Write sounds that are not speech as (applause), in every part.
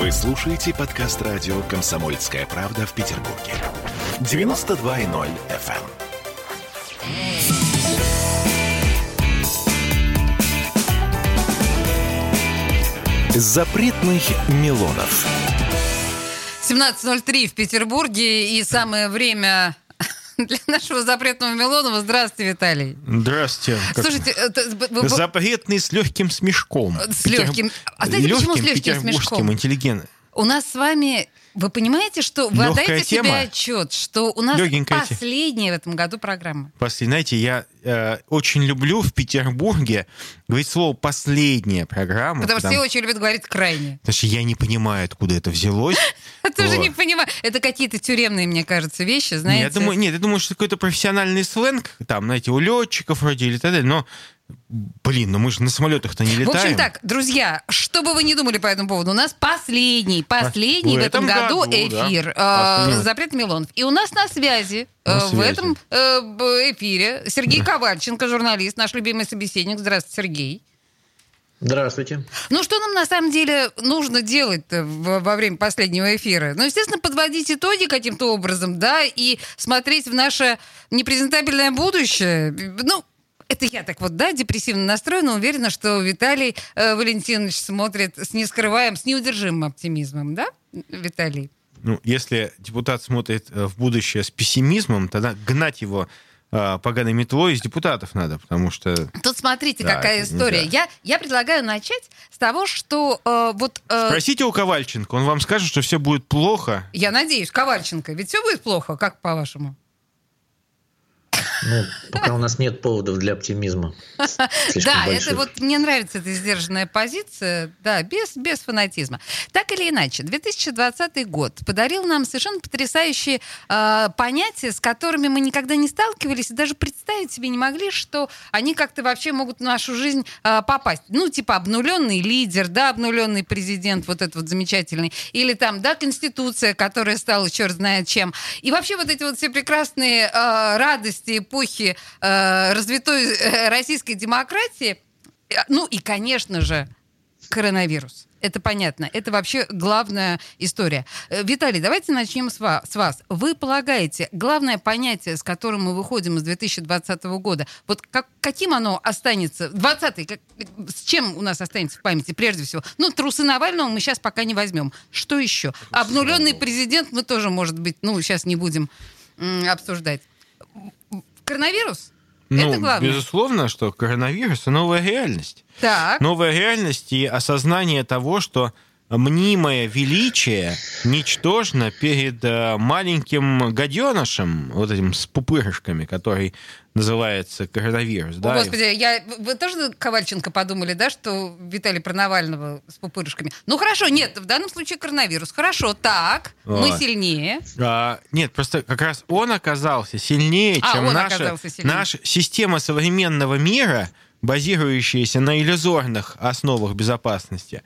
Вы слушаете подкаст радио «Комсомольская правда» в Петербурге. 92.0 FM. Запретных Милонов. 17.03 в Петербурге и самое время (laughs) для нашего запретного Милонова. Здравствуйте, Виталий. Здравствуйте. Слушайте, б- б- Запретный с легким смешком. С легким. А знаете, почему с Легким легким смешком? интеллигент. у нас с вами... Вы понимаете, что вы Лёгкая отдаете себе тема. отчет, что у нас Лёгенькая те- последняя в этом году программа. После, знаете, я э, очень люблю в Петербурге говорить слово «последняя программа». Потому что потому, все очень любят говорить крайне. потому что я не понимаю, откуда это взялось. (laughs) Я тоже Вот. не понимаю. Это какие-то тюремные, мне кажется, вещи, знаете. я думаю, нет, я думаю, что какой-то профессиональный сленг, там, знаете, у летчиков вроде или так далее, но, блин, ну мы же на самолетах-то не В летаем. общем так, друзья, что бы вы ни думали по этому поводу, у нас последний, последний В в этом году, году, да. эфир э, Последний. «Запрет Милонов». И у нас на связи На э, в этом э, эфире Сергей Ковальченко, журналист, наш любимый собеседник. Здравствуйте, Сергей. Здравствуйте. Ну, что нам на самом деле нужно делать во время последнего эфира? Ну, естественно, подводить итоги каким-то образом, да, и смотреть в наше непрезентабельное будущее. Ну, это я так вот, да, депрессивно настроена, уверена, что Виталий э, Валентинович смотрит с нескрываемым, с неудержимым оптимизмом, да, Виталий? Ну, если депутат смотрит э, в будущее с пессимизмом, тогда гнать его э, поганой метлой из депутатов надо, потому что... Тут смотрите, Да, какая история. нельзя. Я, я предлагаю начать с того, что э, вот... э, Спросите у Ковальченко, он вам скажет, что все будет плохо. я надеюсь, Ковальченко, ведь все будет плохо, как по-вашему? Ну, пока у нас нет поводов для оптимизма. Да, это вот мне нравится эта сдержанная позиция, да, без, без фанатизма. Так или иначе, 2020 год подарил нам совершенно потрясающие э, понятия, с которыми мы никогда не сталкивались и даже представить себе не могли, что они как-то вообще могут в нашу жизнь э, попасть. Ну, типа обнуленный лидер, да, обнуленный президент, вот этот вот замечательный, или там, да, конституция, которая стала черт знает чем. И вообще вот эти вот все прекрасные э, радости эпохи э, развитой э, российской демократии, э, ну и, конечно же, коронавирус. Это понятно. Это вообще главная история. Э, Виталий, давайте начнем с вас. Вы полагаете, главное понятие, с которым мы выходим из 2020 года, вот как, каким оно останется? 20 как, с чем у нас останется в памяти прежде всего? Ну, трусы Навального мы сейчас пока не возьмем. Что еще? Обнуленный президент мы тоже, может быть, ну, сейчас не будем м, обсуждать. Коронавирус? Ну, Это главное. безусловно, что коронавирус — новая реальность. Так. Новая реальность и осознание того, что мнимое величие ничтожно перед э, маленьким гаденышем, вот этим с пупырышками, который называется коронавирус. О, да, Господи, я, вы тоже Ковальченко подумали, да, что Виталий про Навального с пупырышками? Ну хорошо, нет, в данном случае коронавирус. Хорошо, так, мы Вот. сильнее. А, нет, просто как раз он оказался сильнее, А, чем наша, оказался сильнее. наша система современного мира, базирующаяся на иллюзорных основах безопасности.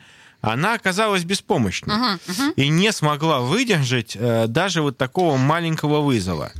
Она оказалась беспомощной Мгм, мгм. и не смогла выдержать э, даже вот такого маленького вызова.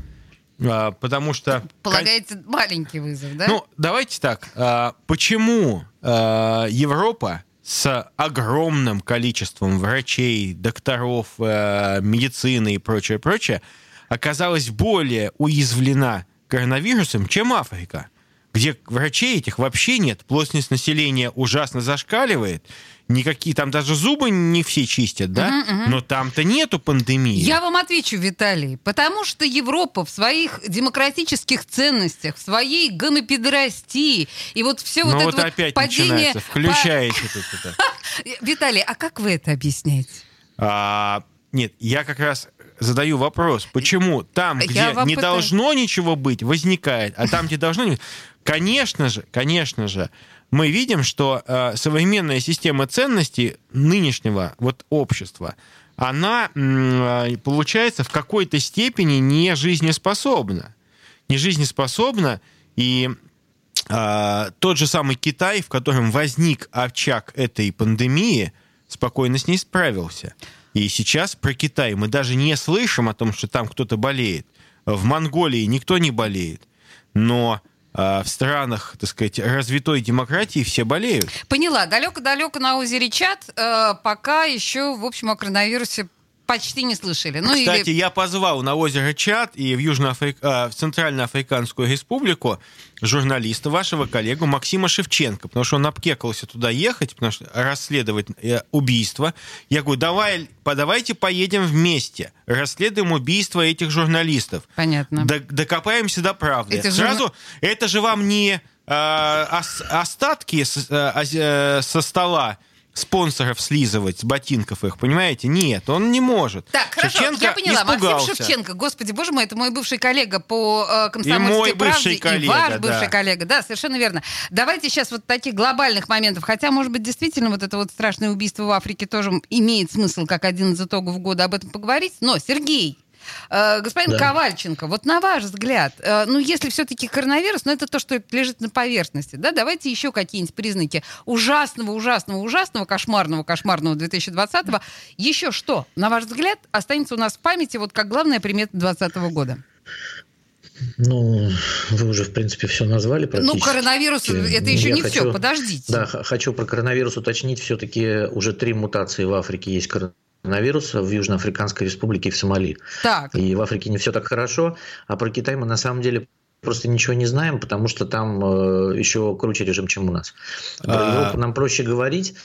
А, потому что... Полагаете, маленький вызов, да? Ну, давайте так. а, Почему а, Европа с огромным количеством врачей, докторов, э, медицины и прочее, прочее, оказалась более уязвлена коронавирусом, чем Африка, где врачей этих вообще нет, плотность населения ужасно зашкаливает, никакие там даже зубы не все чистят, да, Мгм, мгм. но там-то нету пандемии. Я вам отвечу, Виталий, потому что Европа в своих демократических ценностях, в своей гомопедерастии и вот все Ну вот вот это вот опять падение... начинается, включаете тут это. (laughs) Виталий, а как вы это объясняете? А, нет, я как раз задаю вопрос, почему там, где не пытаюсь- должно ничего быть, возникает, а там, где должно конечно же, конечно же, мы видим, что э, современная система ценностей нынешнего вот общества, она э, получается в какой-то степени не жизнеспособна, не жизнеспособна и а, тот же самый Китай, в котором возник очаг этой пандемии, спокойно с ней справился. И сейчас про Китай мы даже не слышим о том, что там кто-то болеет. В Монголии никто не болеет. Но э, в странах, так сказать, развитой демократии все болеют. Поняла. Далеко-далеко на озере Чат э, пока еще, в общем, о коронавирусе почти не слышали. Ну, Кстати, или... я позвал на озеро Чад и в, Южноафрик... а, в Центральноафриканскую республику журналиста, вашего коллегу Максима Шевченко, потому что он обкекался туда ехать, потому что расследовать э, убийство. Я говорю, давай, давайте поедем вместе, расследуем убийство этих журналистов. Понятно. Докопаемся до правды. Этих Сразу, журна- это же вам не э, ос- остатки с- э, со стола спонсоров слизывать, с ботинков их, понимаете? Нет, он не может. Так, хорошо, Шевченко я поняла. испугался. Максим Шевченко, господи, боже мой, это мой бывший коллега по э, комсомольской И мой правде, бывший и коллега, ваш да. бывший коллега. Да, совершенно верно. Давайте сейчас вот таких глобальных моментов, хотя, может быть, действительно вот это вот страшное убийство в Африке тоже имеет смысл, как один из итогов года об этом поговорить. Но, Сергей, господин Да. Ковальченко, вот на ваш взгляд, э, ну, если все-таки коронавирус, ну, это то, что лежит на поверхности, да, давайте еще какие-нибудь признаки ужасного, ужасного, ужасного, кошмарного, кошмарного 2020-го. Еще что, на ваш взгляд, останется у нас в памяти вот как главная примета 2020 года? Ну, вы уже, в принципе, все назвали Ну, практически. коронавирус, это еще Я не все, хочу- подождите. Да, хочу про коронавирус уточнить. Все-таки уже три мутации в Африке есть коронавируса в Южноафриканской республике и в Сомали. Так, И в Африке не все так хорошо. А про Китай мы на самом деле просто ничего не знаем, потому что там э, еще круче режим, чем у нас. Про А. Европу нам проще говорить,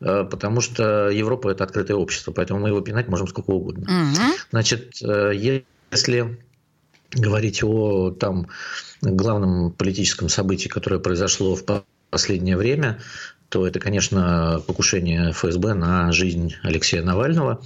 э, потому что Европа это открытое общество, поэтому мы его пинать можем сколько угодно. Мгм. Значит, э, если говорить о там главном политическом событии, которое произошло в по- последнее время, то это, конечно, покушение ФСБ на жизнь Алексея Навального.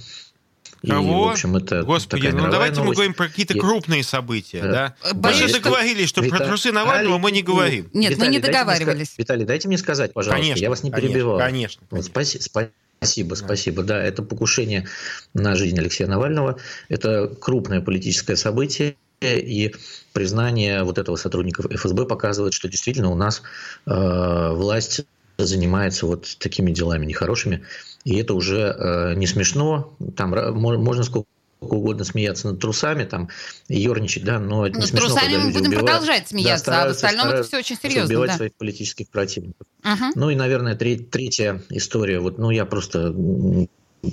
И, Кого? в общем, это Господи, такая ну давайте мы новость. говорим про какие-то И- крупные события, Э, да? Э, Мы боюсь, же договорились, что про Вита- трусы Навального мы не говорим. Нет, мы не Виталий, дайте мне договаривались. ска- Виталий, дайте мне сказать, пожалуйста. Конечно, я вас не перебивал. Конечно. Вот, конечно. спаси- спасибо, спасибо. Да, это покушение на жизнь Алексея Навального. Это крупное политическое событие. И признание вот этого сотрудников ФСБ показывает, что действительно у нас э, власть занимается вот такими делами нехорошими. И это уже э, не смешно. Там можно сколько угодно смеяться над трусами, там, ерничать, да, но это не Над смешно, трусами когда мы люди будем убивают. продолжать смеяться, а в остальном это все очень серьезно. убивать Да. своих политических противников. Мгм. Ну и, наверное, тре- третья история. Вот, ну, я просто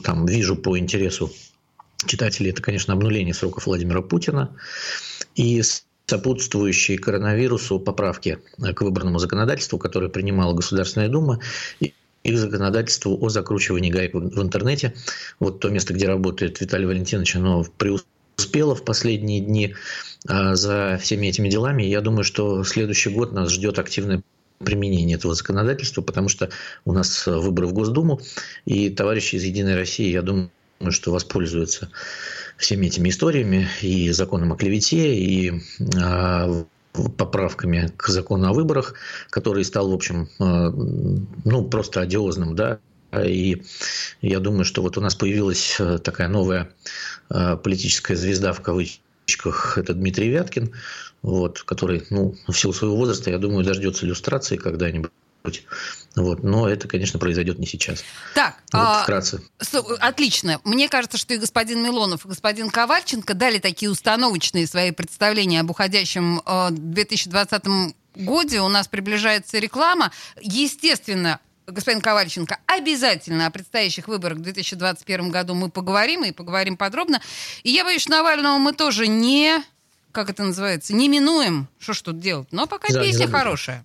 там вижу по интересу читателей, это, конечно, обнуление сроков Владимира Путина и сопутствующие коронавирусу поправки э, к выборному законодательству, которое принимала Государственная Дума, и и к законодательству о закручивании гаек в в интернете. Вот то место, где работает Виталий Валентинович, оно преуспело в последние дни а, за всеми этими делами. Я думаю, что следующий год нас ждет активное применение этого законодательства, потому что у нас э, выборы в Госдуму, и товарищи из «Единой России», я думаю, что воспользуются всеми этими историями и законом о клевете, и а, поправками к закону о выборах, который стал, в общем, э, ну, просто одиозным, да, и я думаю, что вот у нас появилась э, такая новая политическая звезда в кавычках, это Дмитрий Вяткин, вот, который, ну, в силу своего возраста, я думаю, дождется иллюстрации когда-нибудь. Вот, но это, конечно, произойдет не сейчас. Так, Вот, а, вкратце. Отлично. Мне кажется, что и господин Милонов, и господин Ковальченко дали такие установочные свои представления об уходящем э, 2020 годе. У нас приближается реклама. Естественно, господин Ковальченко, обязательно о предстоящих выборах в 2021 году мы поговорим, и поговорим подробно. И я боюсь, Навального мы тоже не... Как это называется? Не минуем. Что ж тут делать? Но пока Да, песня хорошая.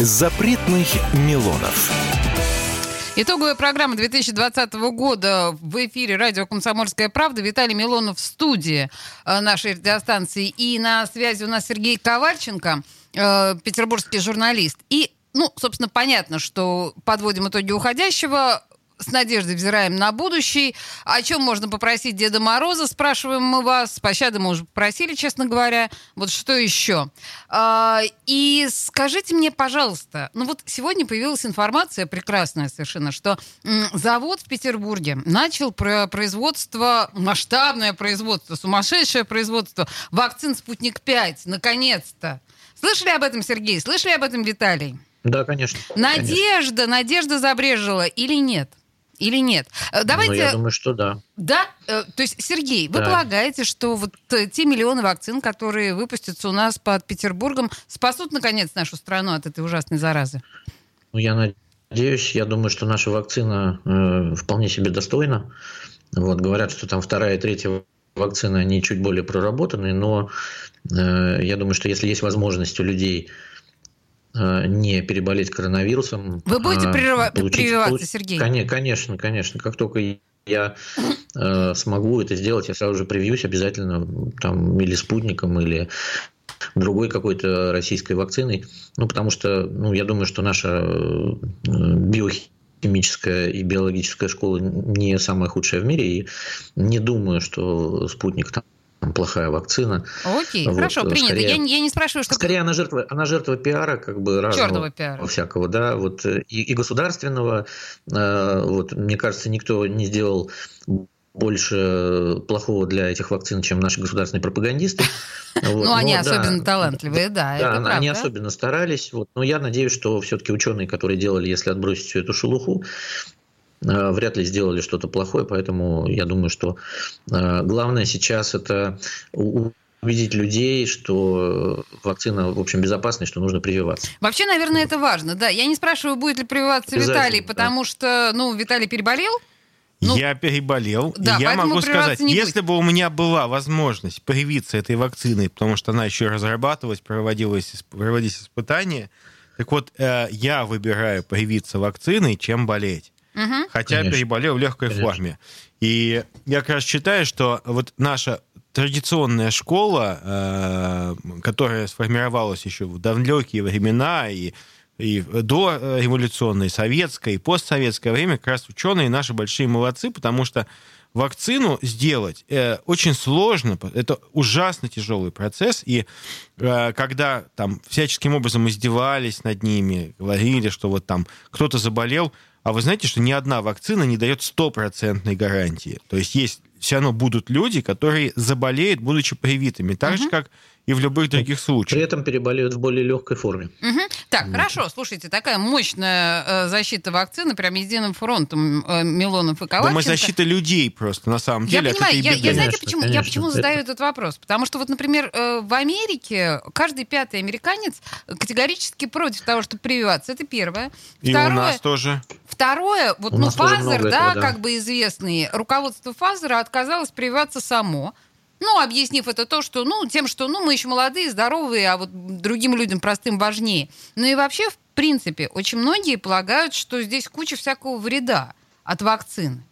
Запретных Милонов. Итоговая программа 2020 года в эфире радио «Комсомольская правда». Виталий Милонов в студии э, нашей радиостанции. И на связи у нас Сергей Ковальченко, э, петербургский журналист. И, ну, собственно, понятно, что подводим итоги уходящего с надеждой взираем на будущий. О чем можно попросить Деда Мороза, спрашиваем мы вас. Пощады мы уже попросили, честно говоря. Вот что еще? А, и скажите мне, пожалуйста, ну вот сегодня появилась информация прекрасная совершенно, что завод в Петербурге начал про производство, масштабное производство, сумасшедшее производство вакцин «Спутник-5». Наконец-то. Слышали об этом, Сергей? Слышали об этом, Виталий? Да, конечно. конечно. Надежда, надежда забрежила или нет? Или нет? Э, Ну, Давайте... я думаю, что да. Да, э, то есть, Сергей, вы Да. полагаете, что вот э, те миллионы вакцин, которые выпустятся у нас под Петербургом, спасут, наконец, нашу страну от этой ужасной заразы? Ну, я надеюсь, я думаю, что наша вакцина э, вполне себе достойна. Вот, говорят, что там вторая и третья вакцины, они чуть более проработаны, но э, я думаю, что если есть возможность у людей не переболеть коронавирусом... Вы будете а прерыва- получить- прививаться, Сергей? Коне- Конечно, конечно. Как только я э, смогу это сделать, я сразу же привьюсь обязательно там или спутником, или другой какой-то российской вакциной. Ну, потому что, ну, я думаю, что наша э, биохимическая и биологическая школа не самая худшая в мире, и не думаю, что спутник там плохая вакцина. Окей, Вот, хорошо, э, принято. скорее- Я, не- я не спрашиваю, что... Скорее, она жертва, она жертва пиара, как бы разного Чёрного пиара. всякого, да, вот э, и, и государственного, э, вот мне кажется, никто не сделал больше плохого для этих вакцин, чем наши государственные пропагандисты. (laughs) Вот, Ну, они но да, особенно талантливые, да, это да, правда. они особенно старались. Вот. Но я надеюсь, что все-таки ученые, которые делали, если отбросить всю эту шелуху, вряд ли сделали что-то плохое. Поэтому я думаю, что э, главное сейчас это убедить людей, что вакцина, в общем, безопасна, и что нужно прививаться. Вообще, наверное, это важно, да. Я не спрашиваю, будет ли прививаться Виталий, да. потому что, ну, Виталий переболел. Ну, я переболел, да, и я могу сказать, если бы у меня была возможность привиться этой вакциной, потому что она еще разрабатывалась, проводилась, исп- проводились испытания, так вот, э, я выбираю привиться вакциной, чем болеть. Мгм. Хотя Конечно. переболел в легкой Конечно. форме. И я как раз считаю, что вот наша традиционная школа, э, которая сформировалась еще в далекие времена и, и до э, революционной, советской, и постсоветское время, как раз ученые наши большие молодцы, потому что вакцину сделать э, очень сложно, это ужасно тяжелый процесс, и э, когда там всяческим образом издевались над ними, говорили, что вот там кто-то заболел, а вы знаете, что ни одна вакцина не дает стопроцентной гарантии. То есть есть все равно будут люди, которые заболеют, будучи привитыми, так же, как и в любых других При случаях. этом переболеют в более легкой форме. Мгм. Так, хорошо, слушайте, такая мощная э, защита вакцины, прям единым фронтом э, Милонов и Да Ковальченко. мы защита людей просто, на самом Я деле, понимаю, я, я знаете, Конечно, почему, я конечно. почему Это- задаю этот вопрос? Потому что вот, например, э, в Америке каждый пятый американец категорически против того, чтобы прививаться. Это первое. И у нас тоже. Второе, вот, У ну, много да, этого, да. как бы известный, руководство Фазера отказалось прививаться само. Ну, объяснив это то, что, ну, тем, что, ну, мы еще молодые, здоровые, а вот другим людям простым важнее. Ну и вообще, в принципе, очень многие полагают, что здесь куча всякого вреда от вакцины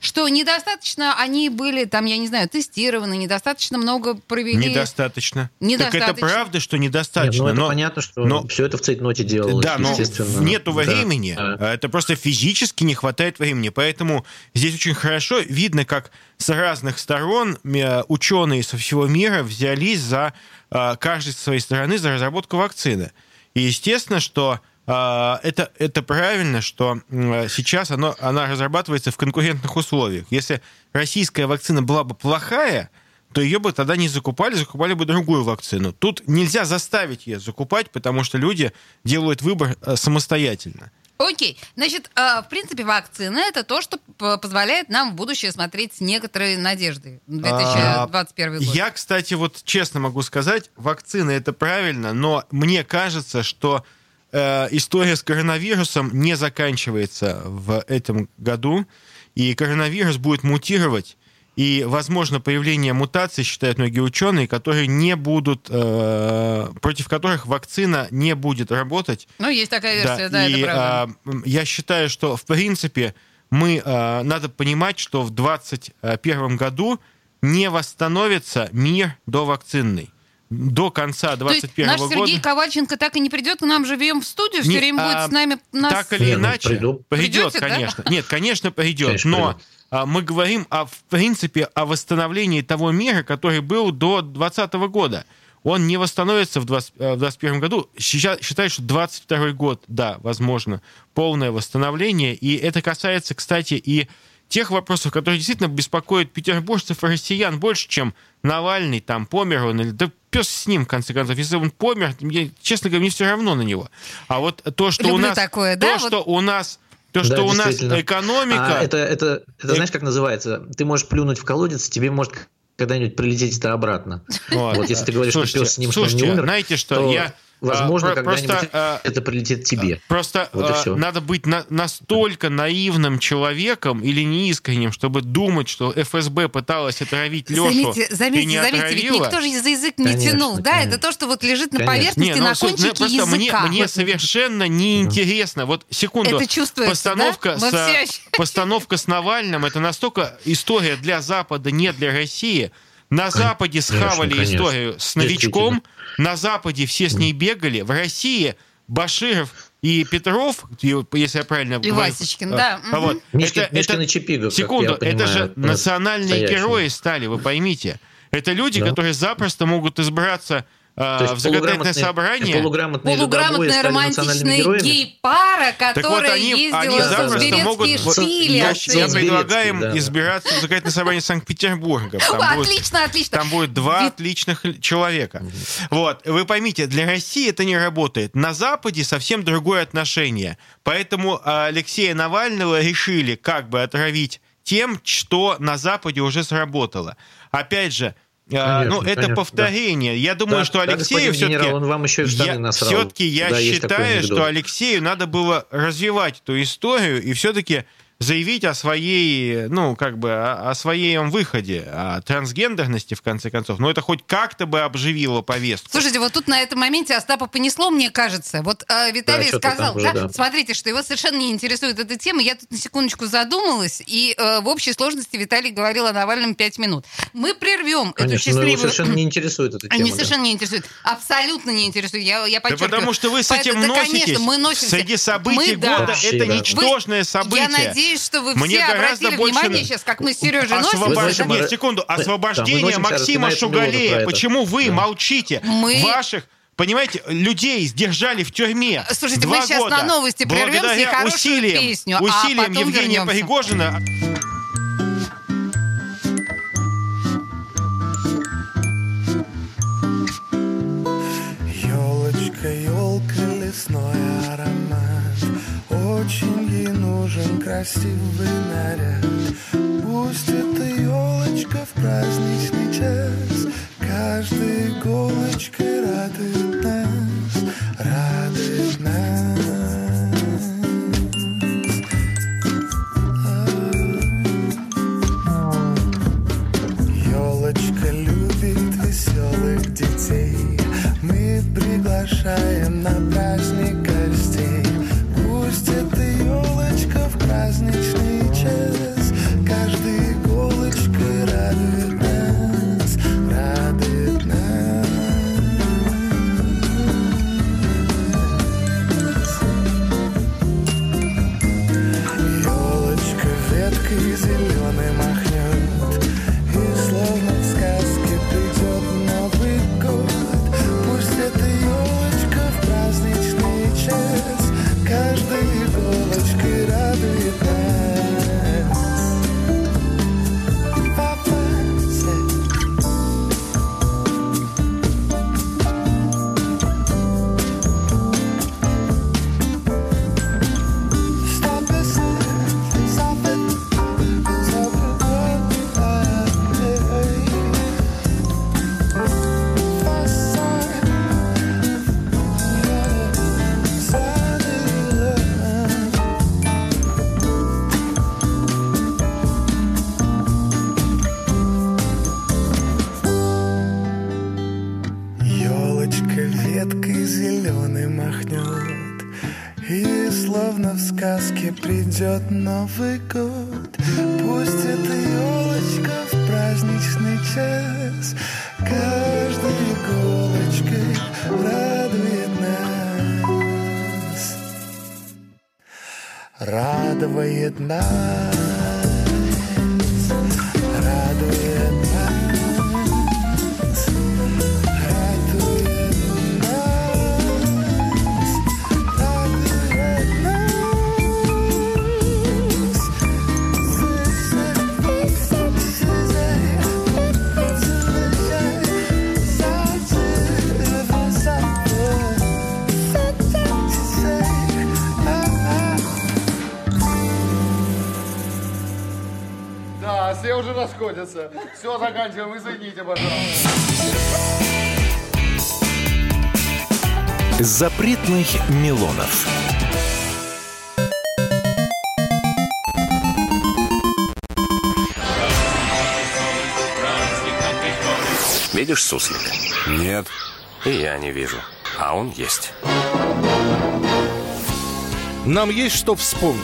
что недостаточно они были, там, я не знаю, тестированы, недостаточно много провели. Недостаточно. Недостаточно. Так это правда, что недостаточно. Нет, ну, это но, понятно, что но, все это в цейтноте делалось, Да, но естественно. нету Да. времени. Да. Это просто физически не хватает времени. Поэтому здесь очень хорошо видно, как с разных сторон э, ученые со всего мира взялись за э, каждый со своей стороны за разработку вакцины. И естественно, что это, это правильно, что сейчас оно, она разрабатывается в конкурентных условиях. Если российская вакцина была бы плохая, то ее бы тогда не закупали, закупали бы другую вакцину. Тут нельзя заставить ее закупать, потому что люди делают выбор э, самостоятельно. Окей. Значит, э, в принципе, вакцина это то, что позволяет нам в будущее смотреть с некоторой надеждой. 2021 год. А, Я, кстати, вот честно могу сказать, вакцина это правильно, но мне кажется, что э, история с коронавирусом не заканчивается в этом году, и коронавирус будет мутировать. И, возможно, появление мутаций, считают многие ученые, которые не будут, э, против которых вакцина не будет работать. Ну, есть такая версия, да, и, это правда. м, я считаю, что, в принципе, мы, а, надо понимать, что в 2021 году не восстановится мир довакцинный. До конца То есть 2021 наш года... Сергей Ковальченко так и не придет к нам живем в студию, все Не, время будет а, с нами нас... Так или ну, иначе, приду. придет, Придете, да? конечно. Нет, конечно, придет. Конечно, но приду. а, мы говорим, о, в принципе, о восстановлении того мира, который был до 2020 года. Он не восстановится в 2021 году. Сейчас считаю, что 22 год, да, возможно, полное восстановление. И это касается, кстати, и тех вопросов, которые действительно беспокоят петербуржцев и россиян больше, чем Навальный, там, помер он, или да пес с ним, в конце концов. Если он помер, мне, честно говоря, мне все равно на него. А вот то, что у Люблю нас... такое, то, да, вот- что у нас... То, Да, что у нас экономика... А это, это, это Э- знаешь, как называется? Ты можешь плюнуть в колодец, тебе может когда-нибудь прилететь это обратно. Вот. Вот если ты говоришь, Слушайте, что пес с ним, что он слушайте, не умер, знаете что, то, я... возможно, а, когда-нибудь просто, а, это прилетит тебе. Просто Вот и надо быть на- настолько наивным человеком или неискренним, чтобы думать, что ФСБ пыталась отравить Лешу Заметьте, заметьте, не заметьте, ведь никто же за язык не Конечно, тянул, да? конечно. Это то, что вот лежит на Конечно. поверхности, ну, на ну, кончике просто мне, языка. мне совершенно неинтересно. Вот секунду. Это чувствуется, постановка да? С, все постановка с Навальным это настолько история для Запада, не для России. На Западе схавали конечно. историю с новичком, на Западе все с ней бегали, в России Баширов и Петров, если я правильно И говорю, Васечкин, а, да, а вот, Мишкин, это- Мишкин это- и Чипига, Секунду, понимаю, это же национальные настоящие. герои стали, вы поймите. Это люди, Да. которые запросто могут избраться То есть в законодательное полуграмотные- собрание. Полуграмотные романтичная героями? гей-пара, Так вот, которая они, они ездила в запросто могут... Вот штили. я, я предлагаю им да. избираться в законодательное собрание Санкт-Петербурга. Там О, будет- Отлично, отлично. Там будет два Вид- отличных человека. Вот, вы поймите, для России это не работает. На Западе совсем другое отношение. Поэтому а, Алексея Навального решили как бы отравить тем, что на Западе уже сработало. Опять же, а, Конечно, ну, это конечно, повторение. Я думаю, Да, что да, Алексею господин все-таки... генерал, он вам еще и штаны насрал. Все-таки я Да, считаю, что Алексею надо было развивать эту историю и все-таки заявить о своей, ну, как бы, о, о своем выходе, о трансгендерности, в конце концов. Но это хоть как-то бы обживило повестку. Слушайте, вот тут на этом моменте Остапа понесло, мне кажется. Вот э, Виталий что-то сказал, уже, да, да. смотрите, что его совершенно не интересует эта тема. Я тут на секундочку задумалась, и э, в общей сложности Виталий говорил о Навальном пять минут. Мы прервем эту Конечно, но его счастливую... совершенно не интересует эта тема. Они да. совершенно не интересуют. Абсолютно не интересуют. Я, я Да подчеркиваю. потому что вы с Поэтому- этим да, носитесь. конечно, мы носимся. Среди событий Мы, да. года Вообще, это да. ничтожное событие. Я надеюсь, что вы Мне все гораздо обратили больше внимание сейчас, как мы с Сережей Освобож- знаете, мы- Нет, секунду. да, Освобождение носимся, Максима Шугалея. Почему вы Да. молчите? Мы- Ваших Понимаете, людей сдержали в тюрьме. Слушайте, два мы сейчас года. на новости прервемся и Благодаря хорошую усилиям, песню, а усилиям потом Евгения вернемся. Пригожина Елочка, елка, лесной аромат Очень ей нужен красивый наряд. Пусть эта елочка в праздничный час Каждой иголочкой радует нас придет Новый год. Пусть эта елочка в праздничный час каждой иголочкой радует нас. Радует нас. Извините, пожалуйста. Запретных Милонов. Видишь суслик? Нет. И я не вижу. А он есть. Нам есть что вспомнить.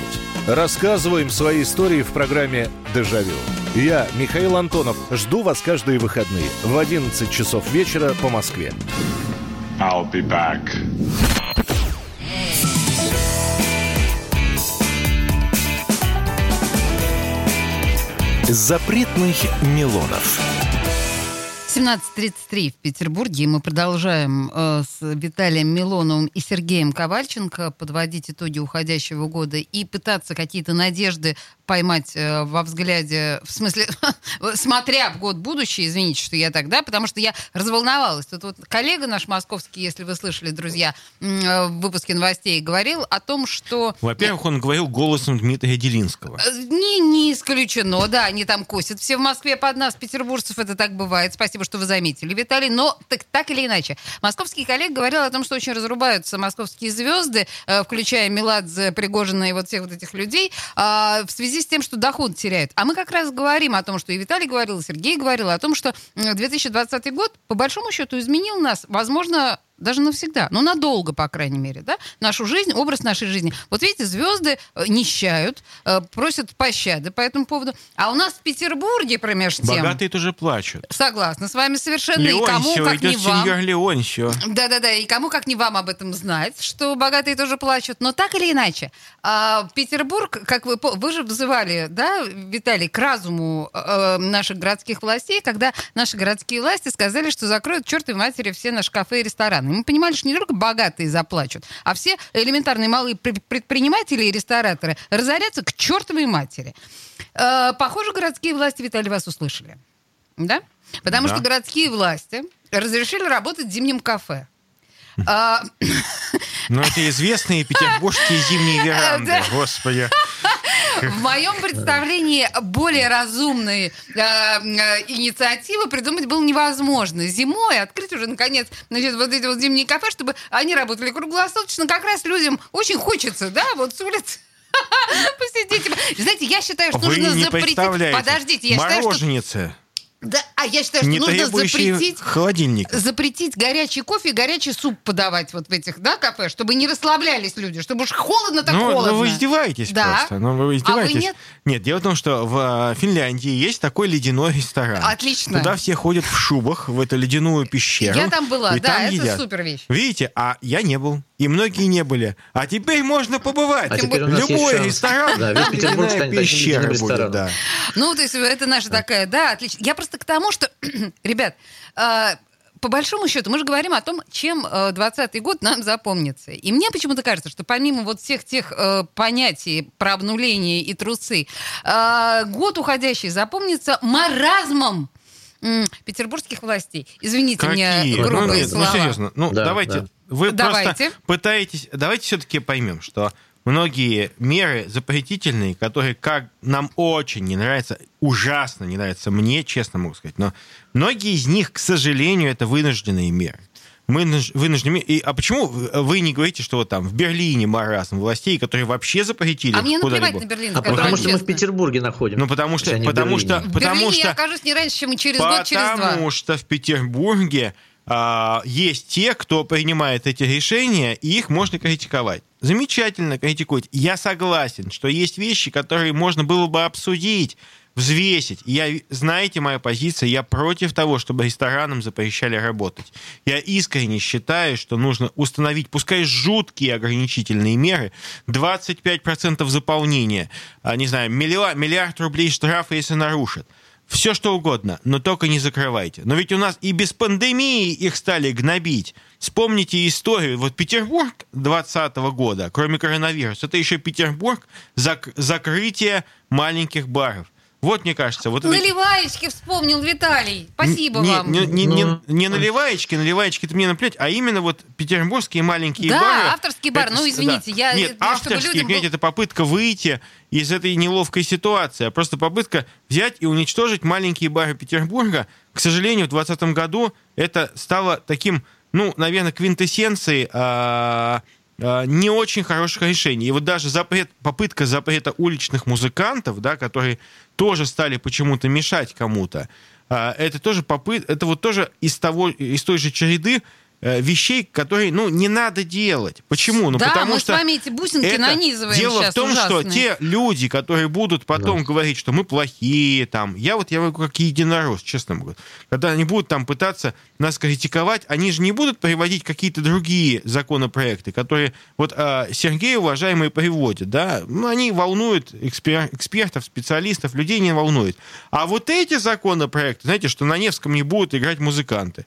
Рассказываем свои истории в программе «Дежавю». Я, Михаил Антонов, жду вас каждые выходные в 11 часов вечера по Москве. I'll be back. Запретных Милонов. 17.33 в Петербурге. И мы продолжаем э, с Виталием Милоновым и Сергеем Ковальченко подводить итоги уходящего года и пытаться какие-то надежды поймать э, во взгляде, в смысле, (laughs) смотря в год будущий, извините, что я тогда, потому что я разволновалась. Тут вот коллега наш московский, если вы слышали, друзья, э, в выпуске новостей говорил о том, что... Во-первых, он говорил голосом Дмитрия Делинского. Э, Не, не исключено, да, они там косят все в Москве под нас, петербуржцев, это так бывает. Спасибо, что вы заметили, Виталий. Но так, так или иначе, московский коллег говорил о том, что очень разрубаются московские звезды, включая Меладзе, Пригожина и вот всех вот этих людей, а, в связи с тем, что доход теряют. А мы как раз говорим о том, что и Виталий говорил, и Сергей говорил о том, что м, 2020 год, по большому счету, изменил нас, возможно, даже навсегда, ну надолго, по крайней мере, да, нашу жизнь, образ нашей жизни. Вот видите, звезды э, нищают, э, просят пощады по этому поводу. А у нас в Петербурге, промеж тем... Богатые тоже плачут. Согласна с вами совершенно. и кому, Леонсио, как не идет вам... сеньор Леонсио. Да-да-да, и кому как не вам об этом знать, что богатые тоже плачут. Но так или иначе, а, Петербург, как вы, вы же взывали, да, Виталий, к разуму э, наших городских властей, когда наши городские власти сказали, что закроют чертовой матери все наши кафе и рестораны. И мы понимали, что не только богатые заплачут, а все элементарные малые пр- предприниматели и рестораторы разорятся к чертовой матери. Э, похоже, городские власти, Виталий, вас услышали. Да? Потому Да. что городские власти разрешили работать в зимнем кафе. Но это известные петербургские зимние (laughs) веранды. Господи. В моем представлении более разумные э, э, инициативы придумать было невозможно. Зимой открыть уже, наконец, значит, вот эти вот зимние кафе, чтобы они работали круглосуточно. Как раз людям очень хочется, да, вот с улицы (laughs) посидите. Знаете, я считаю, что Вы нужно запретить... Подождите, я считаю, что... Да, а я считаю, что не нужно запретить холодильника. запретить горячий кофе и горячий суп подавать вот в этих, да, кафе, чтобы не расслаблялись люди, чтобы уж холодно так ну, холодно. ну, вы издеваетесь Да. просто. Ну, вы издеваетесь. нет? Нет, дело в том, что в э, Финляндии есть такой ледяной ресторан. Отлично. Туда все ходят в шубах, в эту ледяную пещеру. Я там была, и да, там это едят. супер вещь. Видите, а я не был. И многие не были. А теперь можно побывать. А теперь у нас Любой ресторан, (laughs) Да, весь Петербург ледяная станет одним пещера будет, да. Ну, то есть это наша такая, да, отлично. Я просто к тому, что, (clears throat) ребят, э, по большому счету, мы же говорим о том, чем э, 20 год нам запомнится. И мне почему-то кажется, что помимо вот всех тех э, понятий про обнуление и трусы, э, год уходящий запомнится маразмом петербургских властей. Извините меня Какие? Ну, грубые нет, ну, слова. серьезно, ну Да, давайте. да. Вы Давайте. просто пытаетесь. Давайте все-таки поймем, что многие меры запретительные, которые как нам очень не нравятся, ужасно не нравятся, мне, честно могу сказать, но многие из них, к сожалению, это вынужденные меры. Мы вынуждены... И, а почему вы не говорите, что вот там в Берлине маразм властей, которые вообще запретили А мне наплевать на Берлин, А потому что мы в честно. Петербурге находимся. Ну, потому что, а потому что, В потому Берлине что я окажусь не раньше, чем через год, через два. Потому что в Петербурге а, есть те, кто принимает эти решения, и их можно критиковать. Замечательно критикуют. Я согласен, что есть вещи, которые можно было бы обсудить, взвесить. Я, знаете, моя позиция, я против того, чтобы ресторанам запрещали работать. Я искренне считаю, что нужно установить, пускай жуткие ограничительные меры, 25% заполнения, а, не знаю, миллиард, миллиард рублей штрафа, если нарушат. Все что угодно, но только не закрывайте. Но ведь у нас и без пандемии их стали гнобить. Вспомните историю. Вот Петербург 2020 года, кроме коронавируса, это еще Петербург, зак- закрытие маленьких баров. Вот, мне кажется, вот это- Наливаечки вспомнил Виталий. Спасибо не, вам. Не, не, не, Ну, не наливаечки, наливаечки это мне наплевать, а именно вот петербургские маленькие Да, бары. авторский бар, ну, с- извините, я- Нет, это, чтобы авторский, людям понимаете, был- это попытка выйти из этой неловкой ситуации, а просто попытка взять и уничтожить маленькие бары Петербурга. К сожалению, в 2020 году это стало таким, ну, наверное, квинтэссенцией а, а, не очень хороших решений. И вот даже запрет, попытка запрета уличных музыкантов, да, которые тоже стали почему-то мешать кому-то, а, это тоже попыт, это вот тоже из того, из той же череды э, вещей, которые, ну, не надо делать. Почему? Ну, да, потому мы что с вами эти бусинки это нанизываем Дело сейчас в том, что ужасные. те люди, которые будут потом говорить, что мы плохие, там, я вот я говорю, как единорос, честно говорю, когда они будут там пытаться нас критиковать, они же не будут приводить какие-то другие законопроекты, которые вот а, Сергей, уважаемый, приводит, да, ну, они волнуют экспер- экспертов, специалистов, людей не волнует. А вот эти законопроекты, знаете, что на Невском не будут играть музыканты,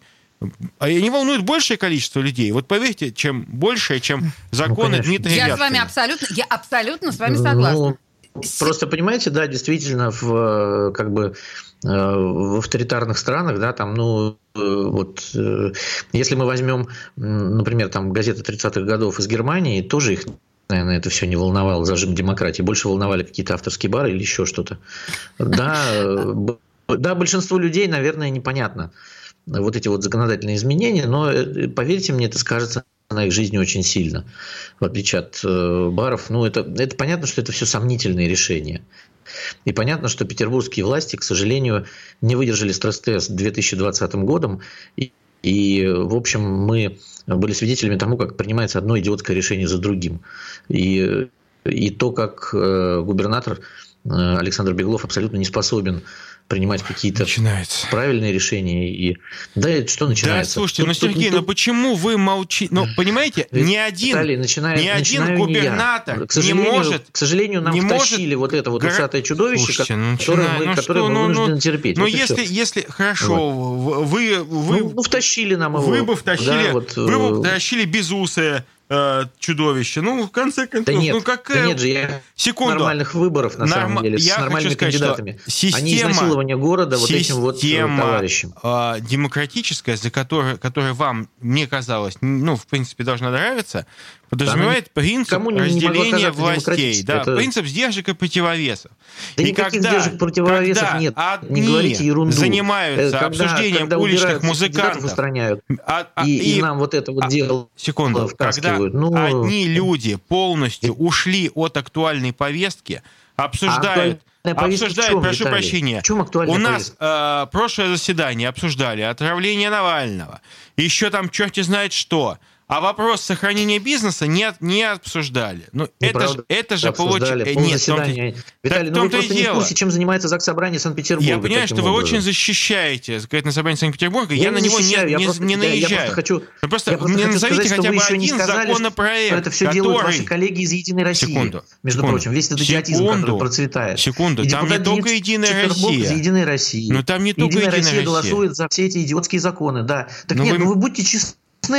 они волнуют большее количество людей. Вот поверьте, чем большее, чем законы конечно. Дмитрия Я с вами абсолютно, я абсолютно с вами согласна. Ну, просто понимаете, да, действительно, в э, как бы э, в авторитарных странах, да, там, ну, э, вот, если мы возьмем, например, там газеты 30-х годов из Германии, тоже их наверное, это все не волновало зажим демократии. Больше волновали какие-то авторские бары или еще что-то. Да, да, большинству людей, наверное, непонятно вот эти вот законодательные изменения, но э, поверьте мне, это скажется на их жизни очень сильно, в отличие от э, баров. Ну, это, это понятно, что это все сомнительные решения. И понятно, что петербургские власти, к сожалению, не выдержали стресс-тест 2020 годом. И, и, в общем, мы были свидетелями тому, как принимается одно идиотское решение за другим. И, и то, как э, губернатор Александр Беглов абсолютно не способен принимать какие-то Начинается. правильные решения. И... Да, это что Да, начинается? слушайте, Тут- ну, тут- Сергей, тут- ну почему вы молчите? Ну, понимаете, ни один, Виталий, начинаю- ни один не губернатор сожалению, не может... К сожалению, нам не втащили может вот это вот усатое чудовище, Слушайте, ну, которое, мы, ну которое что, мы ну, вынуждены ну, терпеть. Ну, Вот если, если, хорошо, в- вы, вы, Ну, ну, втащили нам его. вы бы втащили, Да, вот, вы бы э, втащили безусое э, чудовище. Ну, в конце концов, Да нет, ну какая... да нет же, я Секунду. нормальных выборов, на Норма- самом деле, Я с нормальными сказать, кандидатами. система- не изнасилование города вот этим вот э, Система, товарищем. а, демократическая, за которой, которая вам, мне казалось, ну, в принципе, должна нравиться, подразумевает принцип кому не могла разделения властей. Да, Это- принцип сдержек и противовесов. Да и никаких когда, сдержек, противовесов когда нет. одни Не говорите ерунду. занимаются Э, когда- обсуждением когда уличных музыкантов, устраняют, а- а- и, и и- нам вот это вот а, дело Секунду. Когда. Ну, одни люди полностью ушли от актуальной повестки, обсуждают, в обсуждают, прошу Виталий? прощения, В чем актуальная у нас э, прошлое заседание обсуждали отравление Навального, еще там черти знает что. А вопрос сохранения бизнеса не, не обсуждали. Ну, это же, Неправда. это же обсуждали, получается... Нет, в. Так Виталий, в ну вы том-то и просто не в дело. курсе, чем занимается ЗАГС Собрание Санкт-Петербурга. Я понимаю, что вы образом. очень защищаете законодательное собрание Санкт-Петербурга. Я, Я на не него не, защищаю, я не- просто- не я- я наезжаю. просто хочу- Вы просто, Я просто мне хочу назовите сказать, хотя вы бы не один сказали, законопроект, что это все делают который... ваши коллеги из «Единой России». Секунду, Между секунду. прочим, весь этот идиотизм, который процветает. секунду, И там не только «Единая Россия». из «Единой России». Ну, там не только «Единая «Единая Россия» Россия». голосует за все эти идиотские законы, да. Так Ну, нет, вы- ну вы будьте честны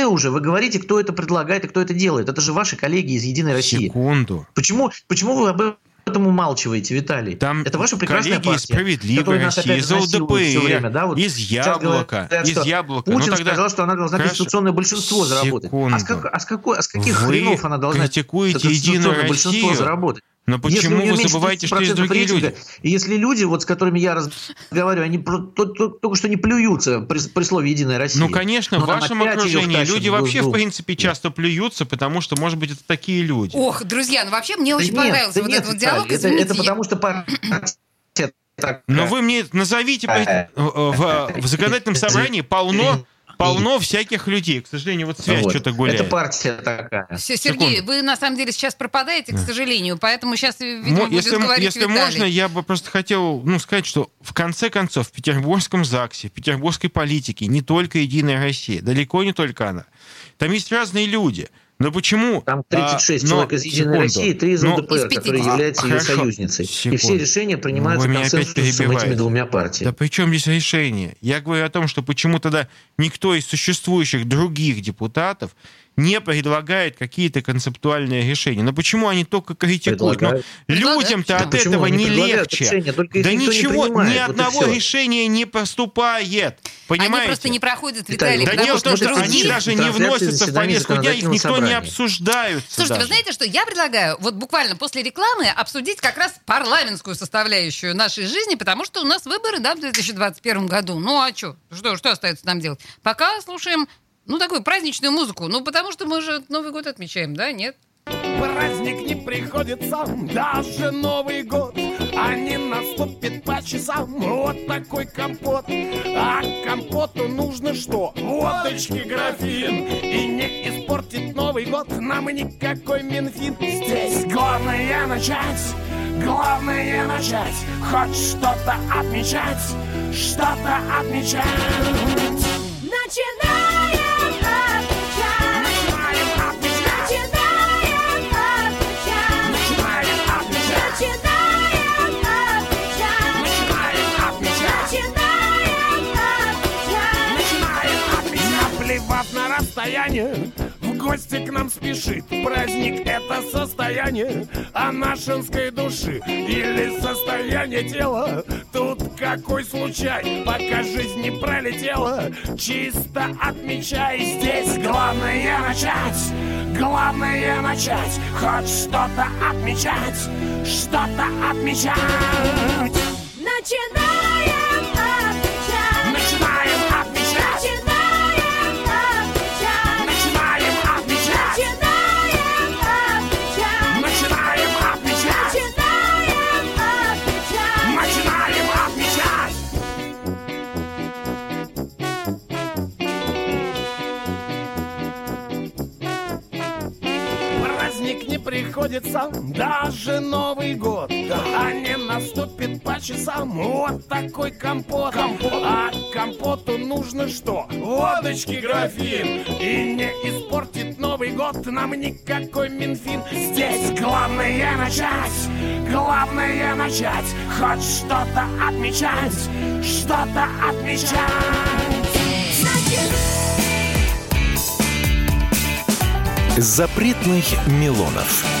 уже, вы говорите, кто это предлагает и кто это делает. Это же ваши коллеги из «Единой России». Секунду. Почему, почему вы об этом умалчиваете, Виталий? Там это ваша прекрасная коллеги из партия, «Справедливой России», из всё время, да? Вот из «Яблока», говорят, из «Яблока». Ну, Путин тогда- сказал, что она должна Хорошо. конституционное большинство заработать. А с, как- а с какой- а с каких Вы хренов она должна конституционное «Единую большинство Россию», заработать? Но Если почему нее вы меньше забываете, что есть 30% другие рейтинга, люди? И если люди, вот, с которыми я разговариваю, они про- то- то- только что не плюются при, при слове «Единая Россия». Ну, конечно, Но в нам вашем окружении люди в вообще, в принципе, часто плюются, потому что, может быть, это такие люди. Ох, друзья, ну вообще мне Да очень нет, понравился да вот нет, этот вот Виталий, диалог. это, это потому что партия. Но вы мне назовите, Э, в, в законодательном собрании полно полно всяких людей. К сожалению, вот связь Вот. что-то гуляет. Это партия такая. Се- Сергей, Секунду. вы на самом деле сейчас пропадаете, к сожалению, поэтому сейчас, видимо, Мо- будет если говорить если Виталий. можно, я бы просто хотел ну, сказать, что в конце концов в петербургском ЗАГСе, в петербургской политике не только Единая Россия, далеко не только она. Там есть разные люди. Но почему... Там 36 а, но- человек из Единой секунду. России, 3 из Но- ЛДПР, Из которые 50. являются ее Хорошо. союзницей. И Секунду. все решения принимаются Вы меня опять консенсусом этими двумя Да партиями. при чем здесь решение? Я говорю о том, что почему тогда никто из существующих других депутатов не предлагает какие-то концептуальные решения. Но почему они только критикуют? Но Предлагают. людям-то от почему этого не легче. решения? Да не ничего, принимает, ни вот одного решения не поступает. Понимаете? Они просто не проходят, Виталий, Да дело в том, что другие... они даже не вносятся в повестку дня, их никто не собрания. обсуждаются. Слушайте, даже. вы знаете что? Я предлагаю вот буквально после рекламы обсудить как раз парламентскую составляющую нашей жизни, потому что у нас выборы, да, в 2021 году. Ну а что? Что, что остается нам делать? Пока слушаем, ну, такую праздничную музыку. Ну, потому что мы же Новый год отмечаем, да, нет? Праздник не приходится, даже Новый год. А не наступит по часам. Вот такой компот. А компоту нужно что? Водочки графин. И не испортит Новый год нам никакой Минфин. Здесь главное начать, главное начать. Хоть что-то отмечать, что-то отмечать. Начинаем Наплевав на расстояние, в гости к нам спешит. Праздник — это состояние анашинской души или состояние тела. Тут какой случай, пока жизнь не пролетела. Чисто отмечай, здесь главное начать. Главное начать, хоть что-то отмечать, что-то отмечать. Начинаем приходится, даже Новый год А не наступит по часам. Вот такой компот, А компоту нужно что? Водочки графин. И не испортит Новый год нам никакой Минфин. Здесь главное начать, главное начать. Хоть что-то отмечать, что-то отмечать. Запретных Милонов.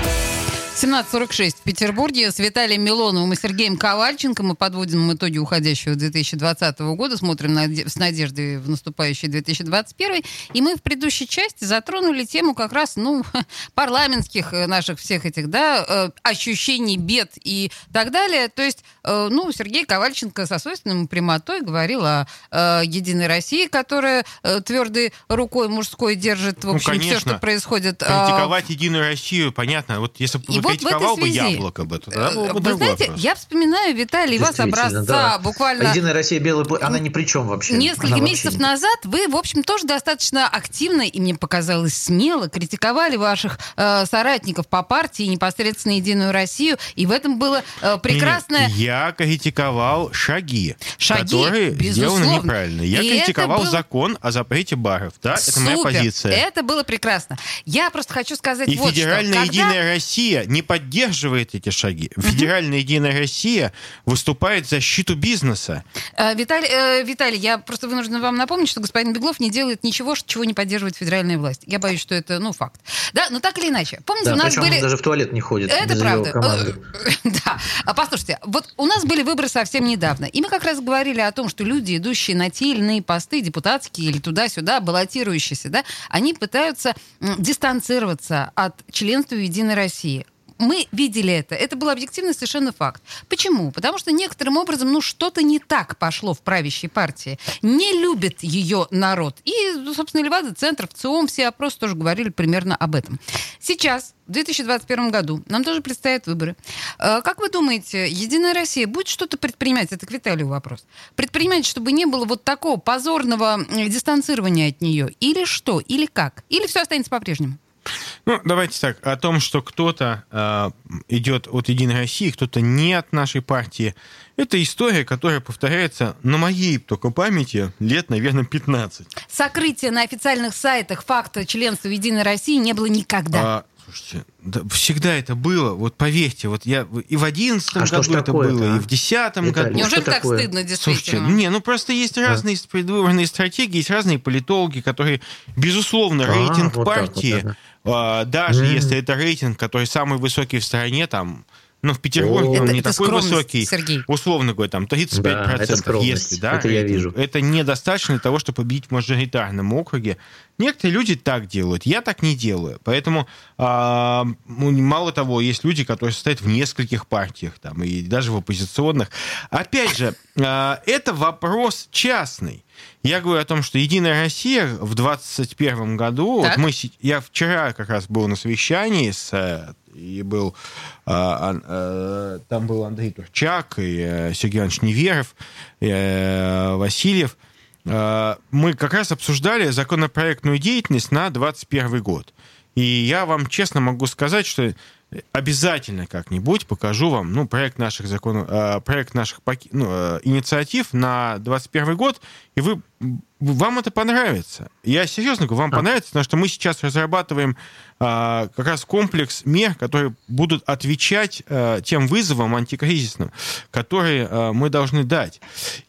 17.46 в Петербурге с Виталием Милоновым и Сергеем Ковальченко. Мы подводим итоги уходящего 2020 года, смотрим наде- с надеждой в наступающий 2021. И мы в предыдущей части затронули тему как раз, ну, (laughs) парламентских э, наших всех этих, да, э, ощущений, бед и так далее. То есть, э, ну, Сергей Ковальченко со свойственной прямотой говорил о Единой России, которая твердой рукой мужской держит, в Ну, общем, все, конечно. что происходит. а, Критиковать Единую Россию, понятно. Вот если И вот в критиковал этой бы связи, яблоко бы, тогда был бы Вы другой знаете, вопрос. я вспоминаю, Виталий, вас образца да. буквально Единая Россия белый пла- она ни при чем вообще. несколько Она месяцев назад вы, в общем, тоже достаточно активно, и мне показалось смело, критиковали ваших э, соратников по партии, непосредственно Единую Россию, и в этом было э, прекрасное... Нет, я критиковал шаги, Шаги, которые безусловно. сделаны неправильно. Я И критиковал был- закон о запрете баров. Да, это моя Супер. позиция. Это было прекрасно. Я просто хочу сказать И вот Федеральная что. Когда- Единая Россия не не поддерживает эти шаги. Федеральная Единая Россия выступает в защиту бизнеса. Э, Виталий, э, Виталий, я просто вынуждена вам напомнить, что господин Беглов не делает ничего, чего не поддерживает федеральная власть. Я боюсь, что это, ну, факт. Да, но так или иначе. Помните, Да, у нас были... он даже в туалет не ходит Это правда. команды. (laughs) Да. А послушайте, вот у нас были выборы совсем недавно, и мы как раз говорили о том, что люди, идущие на те или иные посты, депутатские или туда-сюда, баллотирующиеся, да, они пытаются дистанцироваться от членства в Единой России. Мы видели это. Это был объективный совершенно факт. Почему? Потому что некоторым образом, ну, что-то не так пошло в правящей партии. Не любит ее народ. И, собственно, Левада, Центр, в ЦИОМ, все опросы тоже говорили примерно об этом. Сейчас, в 2021 году, нам тоже предстоят выборы. Э, Как вы думаете, Единая Россия будет что-то предпринимать? Это к Виталию вопрос. Предпринимать, чтобы не было вот такого позорного м, дистанцирования от нее? Или что? Или как? Или все останется по-прежнему? Ну, давайте так, о том, что кто-то э, идет от Единой России, кто-то не от нашей партии, это история, которая повторяется на моей только памяти лет, наверное, 15. Сокрытие на официальных сайтах факта членства в Единой России не было никогда. А, слушайте, да, всегда это было, вот поверьте, вот я и в 11 А году это было, а? и в 10 Виталий, году. Неужели так такое? стыдно, Слушайте, действительно? не, ну просто есть разные предвыборные стратегии, есть разные политологи, которые, безусловно, А, рейтинг вот так вот, партии, ага. А, даже Мгм. если это рейтинг, который самый высокий в стране, там, ну, в Петербурге он Это- не это такой высокий, Сергей. условно говоря, там 35%, Да, это если, да, Это я вижу. Это недостаточно для того, чтобы победить в мажоритарном округе. Некоторые люди так делают, я так не делаю. Поэтому а, ну, мало того, есть люди, которые состоят в нескольких партиях, там, и даже в оппозиционных. Опять же, а, это вопрос частный. Я говорю о том, что Единая Россия в 2021 году, Так. вот мы, я вчера как раз был на совещании с э, и был а, э, там был Андрей Турчак и Сергей Иванович Неверов, э, Васильев. Мы как раз обсуждали законопроектную деятельность на 2021 год. И я вам честно могу сказать, что обязательно как-нибудь покажу вам ну, проект наших, законов, э, проект наших ну, э, инициатив на 2021 год, и вы, вам это понравится. Я серьезно говорю, вам понравится, потому что мы сейчас разрабатываем э, как раз комплекс мер, которые будут отвечать э, тем вызовам антикризисным, которые э, мы должны дать.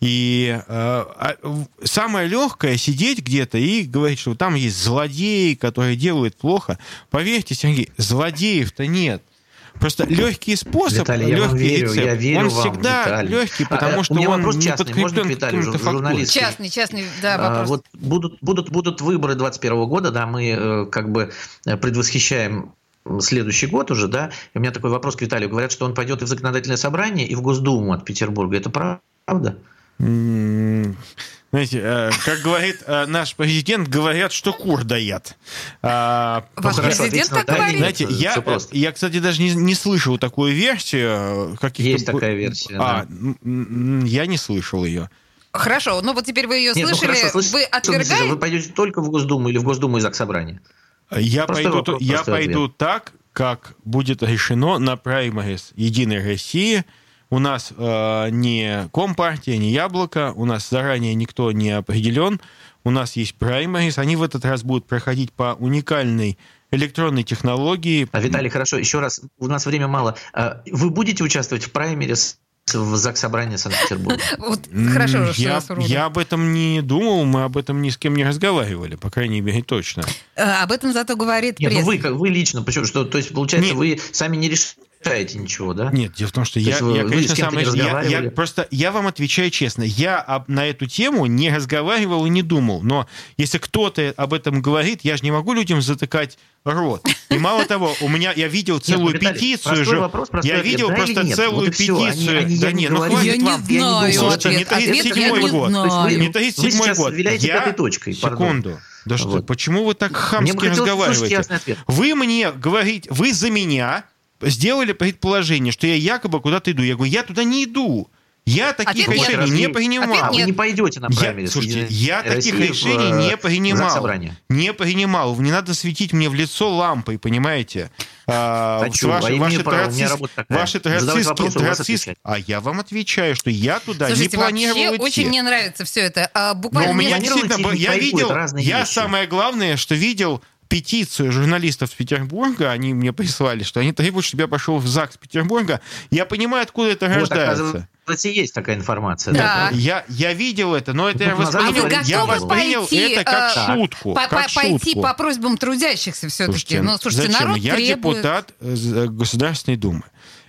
И э, а, самое легкое сидеть где-то и говорить, что там есть злодеи, которые делают плохо. Поверьте, Сергей, злодеев-то нет. Просто легкий способ, Виталий, я вам легкий верю, рецепт, я верю он вам, всегда Виталий. легкий, А, потому э, что у меня он вопрос не частный, можно, подкреплен Виталий, какими-то жур- фактурами. журналист? Частный, частный, да, А, вопрос. Вот будут, будут, будут выборы 21 года, да, мы э, как бы э, предвосхищаем следующий год уже, да. И у меня такой вопрос к Виталию. Говорят, что он пойдет и в законодательное собрание, и в Госдуму от Петербурга. Это правда? Знаете, э, как говорит э, наш президент, говорят, что кур дает. А, Ваш хорошо, президент так да, говорит? Знаете, я, просто. я, кстати, даже не, не слышал такую версию. э, каких-то Есть такая версия, А, да. я не слышал ее. Хорошо, ну вот теперь вы ее Нет, ну слышали, хорошо, слышите, вы Вы отвергаете? пойдете только в Госдуму или в Госдуму и Заксобрание? Я Простой пойду, вопрос, я пойду так, как будет решено на праймерис Единой России. У нас э, не Компартия, не Яблоко, у нас заранее никто не определен. У нас есть праймерис, они в этот раз будут проходить по уникальной электронной технологии. А, Виталий, хорошо, еще раз, у нас время мало. А, Вы будете участвовать в праймере с- в Заксобрании Санкт-Петербурга? (laughs) Вот, хорошо, что я, уродует. я об этом не думал, мы об этом ни с кем не разговаривали, по крайней мере, точно. Э, Об этом зато говорит Нет, ну пресса. вы, вы лично, почему? Что, то есть, получается, Нет. вы сами не решаете ничего, да? Нет, дело в том, что То я, вы- я, конечно, сам... не я- я, просто я вам отвечаю честно. Я об- на эту тему не разговаривал и не думал. Но если кто-то об этом говорит, я же не могу людям затыкать рот. И мало того, у меня я видел целую петицию же. вопрос, я видел да просто нет? целую Вот. Они- петицию. они- да я не не, ну хватит Я не вам. знаю Слушайте, не 37-й Ответ я не год. Не Вы 37-й сейчас год. Я... точкой. Секунду. Да что, Вот. почему вы так хамски разговариваете? Вы мне говорите, вы за меня сделали предположение, что я якобы куда-то иду. Я говорю, я туда не иду. Я таких Ответ нет. решений Раз не принимал. Ответ А вы нет. не пойдете на Я, праймерис слушайте, Единой я таких России решений э, не в принимал. Заксобрание? Не принимал. Не надо светить мне в лицо лампой, понимаете? А, ваши- А ваши право, у меня троцис- работа такая. ваши Задавать троцистские- вопросы, у вас троцистские- отвечать. А я вам отвечаю, что я туда Слушайте, не планировал вообще идти. очень мне нравится все это. А, Но буквально у меня действительно, я не видел, я вещи. самое главное, что видел петицию журналистов с Петербурга, они мне прислали, что они требуют, чтобы я пошел в ЗАГС Петербурга. Я понимаю, откуда это Вот, рождается. оказывается, есть такая информация. Да. Я, я видел это, но это я воспринял, говорить я воспринял Пойти, это как э, шутку. По- как по- Пойти шутку. по просьбам трудящихся все-таки. Слушайте, ну, слушайте, зачем? народ Я требует. депутат э, з- Государственной Думы.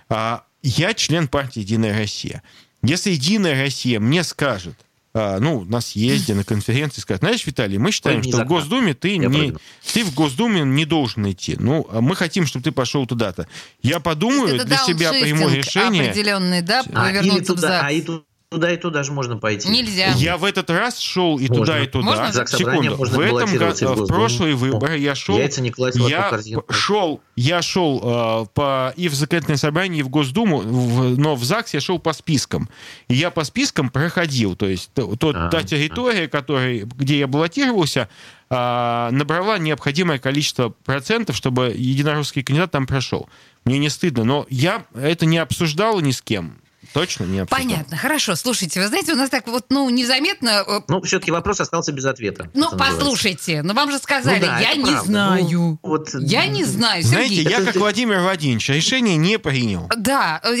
А, Я член партии «Единая Россия». Если «Единая Россия» мне скажет, а, ну, на съезде, на конференции скажет, знаешь, Виталий, мы считаем, что в. Госдуме ты Я не... прыгну. Ты в Госдуме не должен идти. Ну, а мы хотим, чтобы ты пошел туда-то. Я подумаю, Это для себя приму решение. определенный, да, А, вернуться в туда, а и ЗАГС. Ту- туда, и туда же можно пойти. Нельзя. Я в этот раз шел и Можно. туда, и туда. Можно? В ЗАГС Секунду. можно в этом году, в в Госдуму. прошлые выборы я шел... Яйца не класть в я корзину. п- шел, я шел э, по, и в законодательное собрание, и в Госдуму, в- но в ЗАГС я шел по спискам. И я по спискам проходил. То есть то- тот- А, та территория, который, где я баллотировался, а, набрала необходимое количество процентов, чтобы единорусский кандидат там прошел. Мне не стыдно, но я это не обсуждал ни с кем. Точно не обсуждал. Понятно, хорошо. Слушайте, вы знаете, у нас так вот, ну, незаметно... э, Ну, все-таки вопрос остался без ответа. Ну, послушайте, ну вам же сказали, Ну да, я не правда. знаю. Ну, вот, я не знаю, Знаете, Сергей. я Это как Владимир Владимирович решение не принял. Да, э,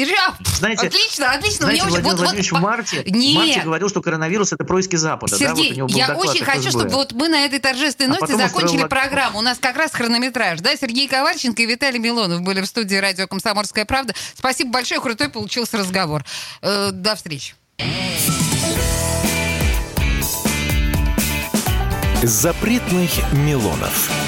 Знаете, отлично, отлично. Знаете, Мне очень- Владимир вот- вот Владимирович по- в марте, в Нет. марте говорил, что коронавирус это происки Запада. да? Вот Сергей, него был я доклад очень хочу, чтобы вот мы на этой торжественной А ноте закончили локдаун. программу. У нас как раз хронометраж, да? Сергей Ковальченко и Виталий Милонов были в студии радио «Комсомольская правда». Спасибо большое, крутой получился Э, До встречи. Запретных Милонов.